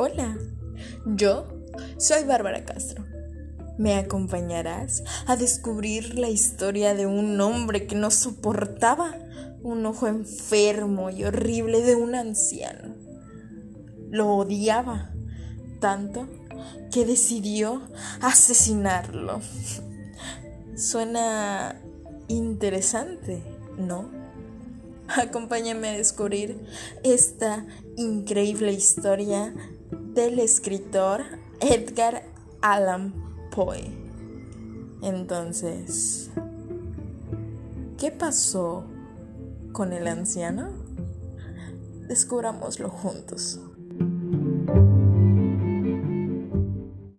Hola, yo soy Bárbara Castro. ¿Me acompañarás a descubrir la historia de un hombre que no soportaba un ojo enfermo y horrible de un anciano? Lo odiaba tanto que decidió asesinarlo. Suena interesante, ¿no? Acompáñame a descubrir esta increíble historia del escritor Edgar Allan Poe. Entonces, ¿qué pasó con el anciano? Descubrámoslo juntos.